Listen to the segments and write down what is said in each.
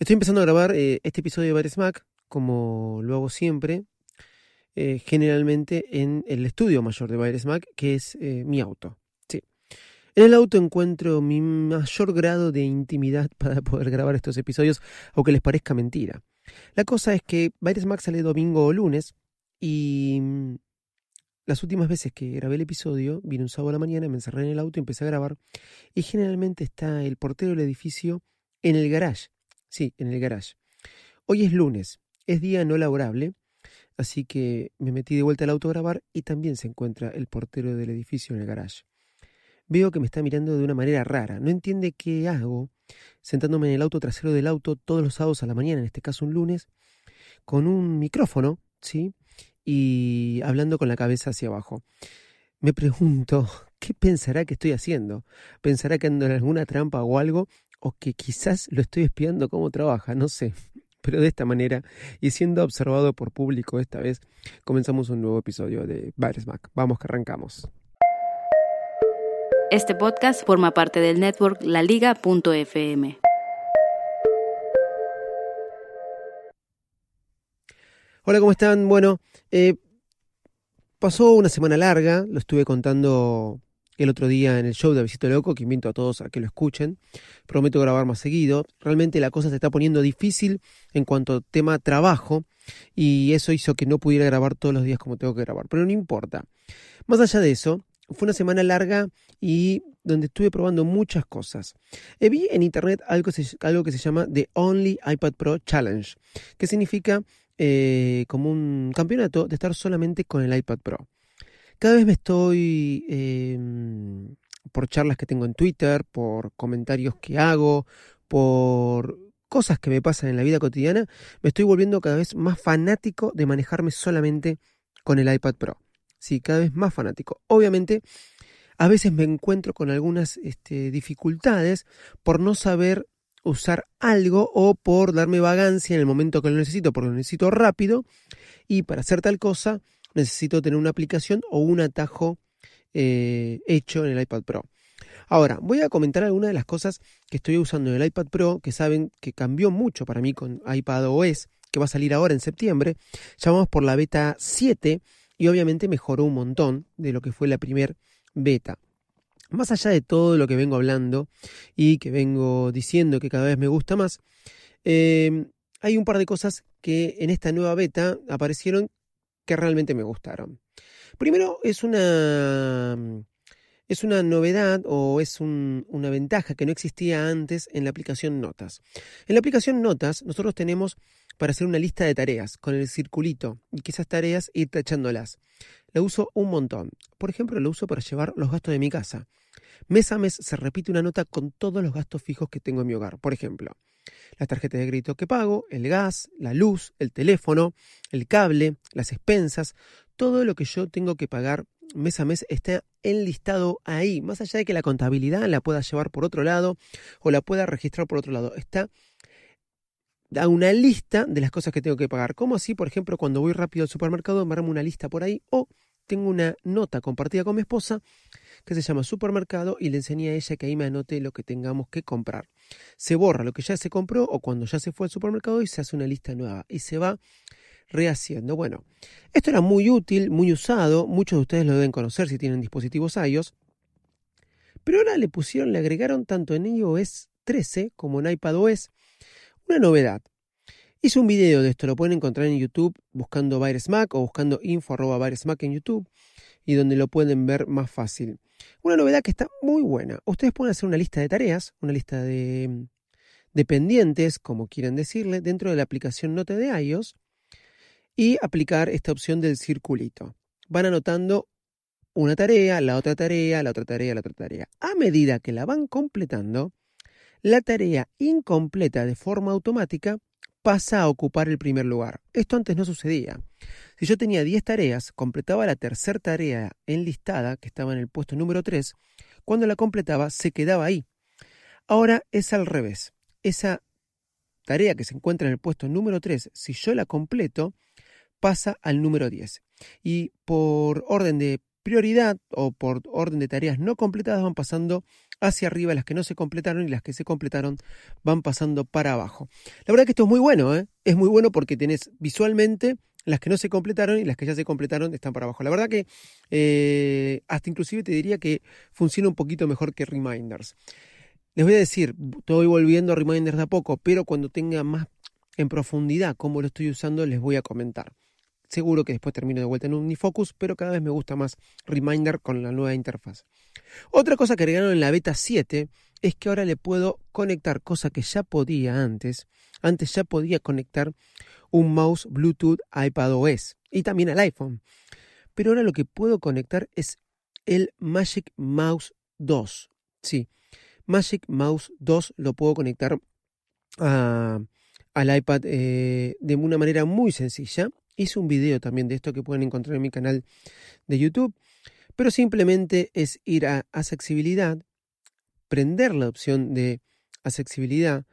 Estoy empezando a grabar eh, este episodio de Bares Mac, como lo hago siempre, eh, generalmente en el estudio mayor de Bares Mac, que es eh, mi auto. Sí. En el auto encuentro mi mayor grado de intimidad para poder grabar estos episodios, aunque les parezca mentira. La cosa es que Bares Mac sale domingo o lunes y mm, las últimas veces que grabé el episodio, vine un sábado a la mañana, me encerré en el auto y empecé a grabar. Y generalmente está el portero del edificio en el garage. Sí, en el garage. Hoy es lunes, es día no laborable, así que me metí de vuelta al auto grabar y también se encuentra el portero del edificio en el garage. Veo que me está mirando de una manera rara, no entiende qué hago sentándome en el auto trasero del auto todos los sábados a la mañana, en este caso un lunes, con un micrófono, ¿sí? Y hablando con la cabeza hacia abajo. Me pregunto, ¿qué pensará que estoy haciendo? ¿Pensará que ando en alguna trampa o algo? O que quizás lo estoy espiando cómo trabaja, no sé. Pero de esta manera, y siendo observado por público esta vez, comenzamos un nuevo episodio de Bares Mac. Vamos que arrancamos. Este podcast forma parte del network laliga.fm. Hola, ¿cómo están? Bueno, eh, pasó una semana larga, lo estuve contando el otro día en el show de Visito Loco, que invito a todos a que lo escuchen. Prometo grabar más seguido. Realmente la cosa se está poniendo difícil en cuanto a tema trabajo y eso hizo que no pudiera grabar todos los días como tengo que grabar. Pero no importa. Más allá de eso, fue una semana larga y donde estuve probando muchas cosas. Eh, vi en internet algo, que se llama The Only iPad Pro Challenge, que significa eh, como un campeonato de estar solamente con el iPad Pro. Cada vez me estoy, em, por charlas que tengo en Twitter, por comentarios que hago, por cosas que me pasan en la vida cotidiana, me estoy volviendo cada vez más fanático de manejarme solamente con el iPad Pro. Sí, cada vez más fanático. Obviamente, a veces me encuentro con algunas este, dificultades por no saber usar algo o por darme vagancia en el momento que lo necesito, porque lo necesito rápido y para hacer tal cosa necesito tener una aplicación o un atajo eh, hecho en el iPad Pro. Ahora, voy a comentar algunas de las cosas que estoy usando en el iPad Pro, que saben que cambió mucho para mí con iPad OS, que va a salir ahora en septiembre. Ya vamos por la beta 7 y obviamente mejoró un montón de lo que fue la primer beta. Más allá de todo lo que vengo hablando y que vengo diciendo que cada vez me gusta más, eh, hay un par de cosas que en esta nueva beta aparecieron que realmente me gustaron. Primero, es una, es una novedad o es una ventaja que no existía antes en la aplicación Notas. En la aplicación Notas, nosotros tenemos para hacer una lista de tareas con el circulito y que esas tareas ir tachándolas. La uso un montón. Por ejemplo, lo uso para llevar los gastos de mi casa. Mes a mes se repite una nota con todos los gastos fijos que tengo en mi hogar. Por ejemplo, las tarjetas de crédito que pago, el gas, la luz, el teléfono, el cable, las expensas, todo lo que yo tengo que pagar mes a mes está enlistado ahí, más allá de que la contabilidad la pueda llevar por otro lado o la pueda registrar por otro lado, está da una lista de las cosas que tengo que pagar. Como así, por ejemplo, cuando voy rápido al supermercado, me armo una lista por ahí o tengo una nota compartida con mi esposa que se llama supermercado y le enseñé a ella que ahí me anote lo que tengamos que comprar. Se borra lo que ya se compró o cuando ya se fue al supermercado y se hace una lista nueva y se va rehaciendo. Bueno, esto era muy útil, muy usado, muchos de ustedes lo deben conocer si tienen dispositivos iOS, pero ahora le pusieron, le agregaron tanto en iOS 13 como en iPadOS una novedad. Hice un video de esto, lo pueden encontrar en YouTube buscando Mac o buscando info Mac en YouTube y donde lo pueden ver más fácil. Una novedad que está muy buena. Ustedes pueden hacer una lista de tareas, una lista de, dependientes, como quieran decirle, dentro de la aplicación Note de iOS y aplicar esta opción del circulito. Van anotando una tarea, la otra tarea, la otra tarea, la otra tarea. A medida que la van completando, la tarea incompleta de forma automática pasa a ocupar el primer lugar. Esto antes no sucedía. Si yo tenía 10 tareas, completaba la tercera tarea enlistada, que estaba en el puesto número 3, cuando la completaba se quedaba ahí. Ahora es al revés. Esa tarea que se encuentra en el puesto número 3, si yo la completo, pasa al número 10. Y por orden de prioridad o por orden de tareas no completadas van pasando hacia arriba las que no se completaron y las que se completaron van pasando para abajo. La verdad que esto es muy bueno, ¿eh? es muy bueno porque tenés visualmente las que no se completaron y las que ya se completaron están para abajo. La verdad que eh, hasta inclusive te diría que funciona un poquito mejor que Reminders. Les voy a decir, estoy volviendo a Reminders de a poco, pero cuando tenga más en profundidad cómo lo estoy usando, les voy a comentar. Seguro que después termino de vuelta en Unifocus, pero cada vez me gusta más Reminder con la nueva interfaz. Otra cosa que agregaron en la beta 7 es que ahora le puedo conectar, cosa que ya podía antes. Antes ya podía conectar un mouse Bluetooth a iPadOS y también al iPhone. Pero ahora lo que puedo conectar es el Magic Mouse 2. Sí, Magic Mouse 2 lo puedo conectar al iPad eh, de una manera muy sencilla. Hice un video también de esto que pueden encontrar en mi canal de YouTube, pero simplemente es ir a accesibilidad, prender la opción de accesibilidad,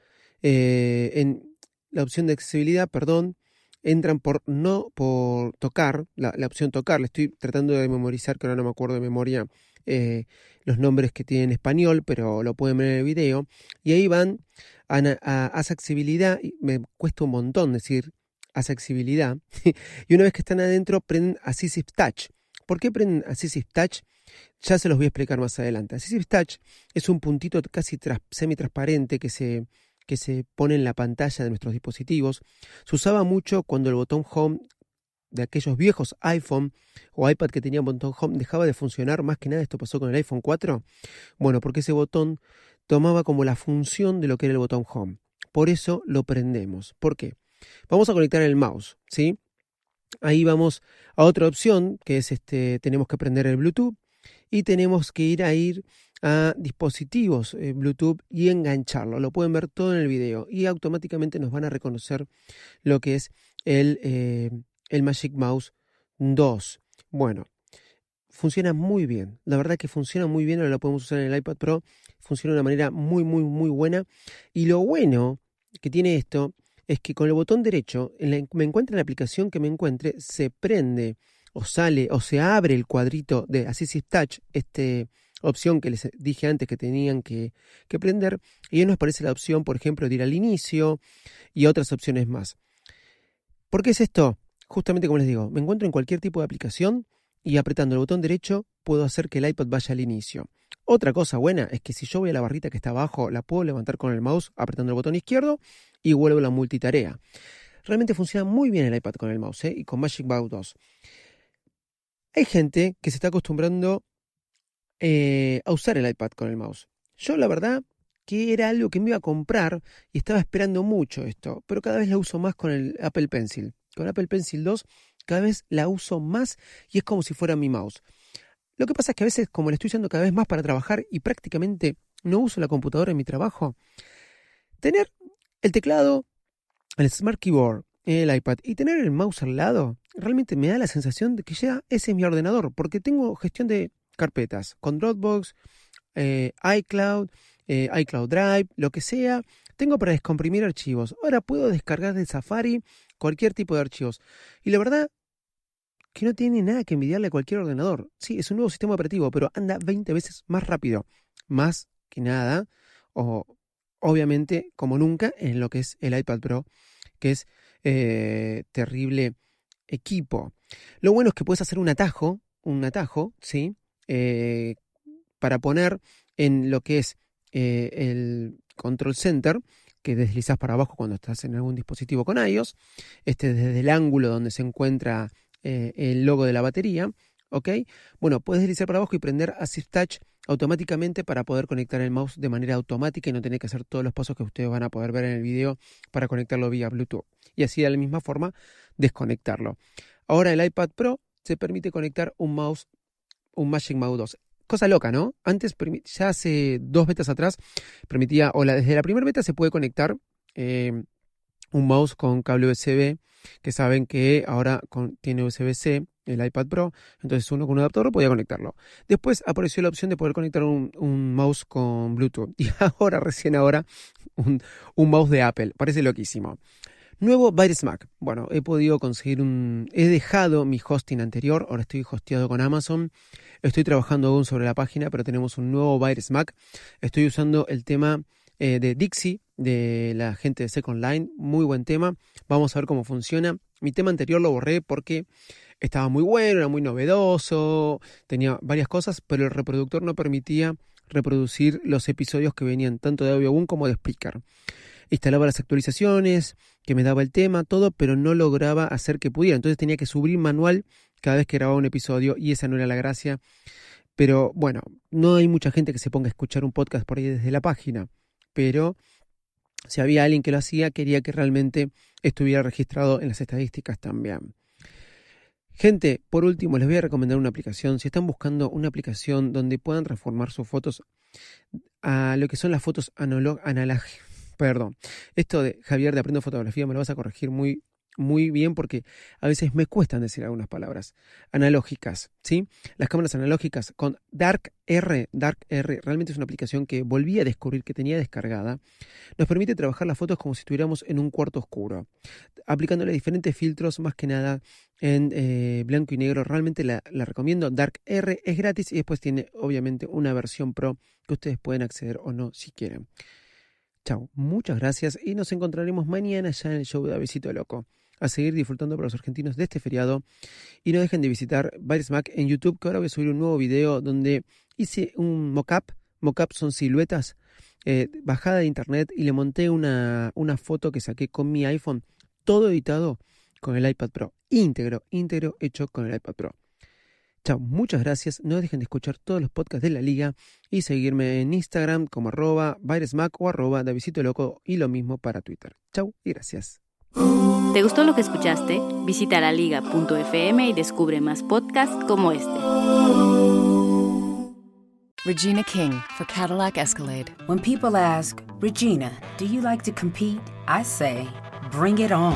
eh, en la opción de accesibilidad, perdón, entran por no por tocar, la, opción tocar, le estoy tratando de memorizar, que ahora no me acuerdo de memoria eh, los nombres que tiene en español, pero lo pueden ver en el video, y ahí van a, a, accesibilidad, y me cuesta un montón decir accesibilidad. y una vez que están adentro, prenden Assistive Touch. ¿Por qué prenden Assistive Touch? Ya se los voy a explicar más adelante. Assistive Touch es un puntito casi semi-transparente que se, que se pone en la pantalla de nuestros dispositivos. Se usaba mucho cuando el botón Home de aquellos viejos iPhone o iPad que tenían botón Home dejaba de funcionar. Más que nada esto pasó con el iPhone 4. Bueno, porque ese botón tomaba como la función de lo que era el botón Home. Por eso lo prendemos. ¿Por qué? Vamos a conectar el mouse, ¿sí? Ahí vamos a otra opción, que es este, tenemos que prender el Bluetooth y tenemos que ir a ir a dispositivos eh, Bluetooth y engancharlo. Lo pueden ver todo en el video y automáticamente nos van a reconocer lo que es el, eh, el Magic Mouse 2. Bueno, funciona muy bien. La verdad que funciona muy bien. Ahora lo podemos usar en el iPad Pro. Funciona de una manera muy, muy, muy buena. Y lo bueno que tiene esto es que con el botón derecho, me encuentre en la aplicación que me encuentre, se prende o sale o se abre el cuadrito de Assistive Touch, esta opción que les dije antes que tenían que, que prender, y ahí nos aparece la opción, por ejemplo, de ir al inicio y otras opciones más. ¿Por qué es esto? Justamente como les digo, me encuentro en cualquier tipo de aplicación y apretando el botón derecho puedo hacer que el iPad vaya al inicio. Otra cosa buena es que si yo voy a la barrita que está abajo, la puedo levantar con el mouse apretando el botón izquierdo y vuelvo a la multitarea. Realmente funciona muy bien el iPad con el mouse ¿eh? y con Magic Mouse 2. Hay gente que se está acostumbrando eh, a usar el iPad con el mouse. Yo la verdad que era algo que me iba a comprar y estaba esperando mucho esto, pero cada vez la uso más con el Apple Pencil. Con Apple Pencil 2 cada vez la uso más y es como si fuera mi mouse. Lo que pasa es que a veces, como le estoy usando cada vez más para trabajar y prácticamente no uso la computadora en mi trabajo, tener el teclado, el Smart Keyboard, el iPad y tener el mouse al lado, realmente me da la sensación de que ya ese es mi ordenador, porque tengo gestión de carpetas con Dropbox, eh, iCloud, eh, iCloud Drive, lo que sea. Tengo para descomprimir archivos. Ahora puedo descargar de Safari cualquier tipo de archivos. Y la verdad que no tiene nada que envidiarle a cualquier ordenador. Sí, es un nuevo sistema operativo, pero anda 20 veces más rápido. Más que nada, o obviamente, como nunca, en lo que es el iPad Pro, que es eh, terrible equipo. Lo bueno es que puedes hacer un atajo, un atajo, ¿sí? Eh, para poner en lo que es eh, el control center, que deslizas para abajo cuando estás en algún dispositivo con iOS, este desde el ángulo donde se encuentra el logo de la batería, ¿ok? Bueno, puedes deslizar para abajo y prender Assist Touch automáticamente para poder conectar el mouse de manera automática y no tener que hacer todos los pasos que ustedes van a poder ver en el video para conectarlo vía Bluetooth. Y así de la misma forma desconectarlo. Ahora el iPad Pro se permite conectar un mouse, un Magic Mouse 2. cosa loca, ¿no? Antes, ya hace dos betas atrás, permitía, o la, desde la primera beta se puede conectar eh, un mouse con cable USB, que saben que ahora tiene USB-C, el iPad Pro, entonces uno con un adaptador podía conectarlo. Después apareció la opción de poder conectar un, mouse con Bluetooth y ahora, recién ahora, un, mouse de Apple. Parece loquísimo. Nuevo Virus Mac. Bueno, he podido conseguir un... He dejado mi hosting anterior, ahora estoy hosteado con Amazon. Estoy trabajando aún sobre la página, pero tenemos un nuevo Virus Mac. Estoy usando el tema eh, de Dixie, de la gente de Second Line. Muy buen tema. Vamos a ver cómo funciona. Mi tema anterior lo borré porque estaba muy bueno, era muy novedoso, tenía varias cosas, pero el reproductor no permitía reproducir los episodios que venían tanto de Audio como de Speaker instalaba las actualizaciones, que me daba el tema, todo, pero no lograba hacer que pudiera. Entonces tenía que subir manual cada vez que grababa un episodio y esa no era la gracia. Pero bueno, no hay mucha gente que se ponga a escuchar un podcast por ahí desde la página, pero si había alguien que lo hacía, quería que realmente estuviera registrado en las estadísticas también. Gente, por último, les voy a recomendar una aplicación. Si están buscando una aplicación donde puedan transformar sus fotos a lo que son las fotos analógicas, perdón, esto de Javier de Aprendo Fotografía me lo vas a corregir muy, muy bien porque a veces me cuestan decir algunas palabras analógicas, ¿sí? Las cámaras analógicas con Dark R, Dark R realmente es una aplicación que volví a descubrir que tenía descargada. Nos permite trabajar las fotos como si estuviéramos en un cuarto oscuro, aplicándole diferentes filtros, más que nada en eh, blanco y negro. Realmente la, recomiendo. Dark R es gratis y después tiene obviamente una versión pro que ustedes pueden acceder o no si quieren. Chao, muchas gracias y nos encontraremos mañana ya en el show de Avesito Loco. A seguir disfrutando para los argentinos de este feriado. Y no dejen de visitar Mac en YouTube, que ahora voy a subir un nuevo video donde hice un mock-up. Mock-up son siluetas eh, bajada de internet y le monté una, una foto que saqué con mi iPhone, todo editado con el iPad Pro. Íntegro, íntegro hecho con el iPad Pro. Chao, muchas gracias. No dejen de escuchar todos los podcasts de la liga y seguirme en Instagram como arroba o arroba Davisito Loco y lo mismo para Twitter. Chao y gracias. ¿Te gustó lo que escuchaste? Visita laliga.fm y descubre más podcasts como este. Regina King for Cadillac Escalade. When people ask, Regina, do you like to compete? I say, bring it on.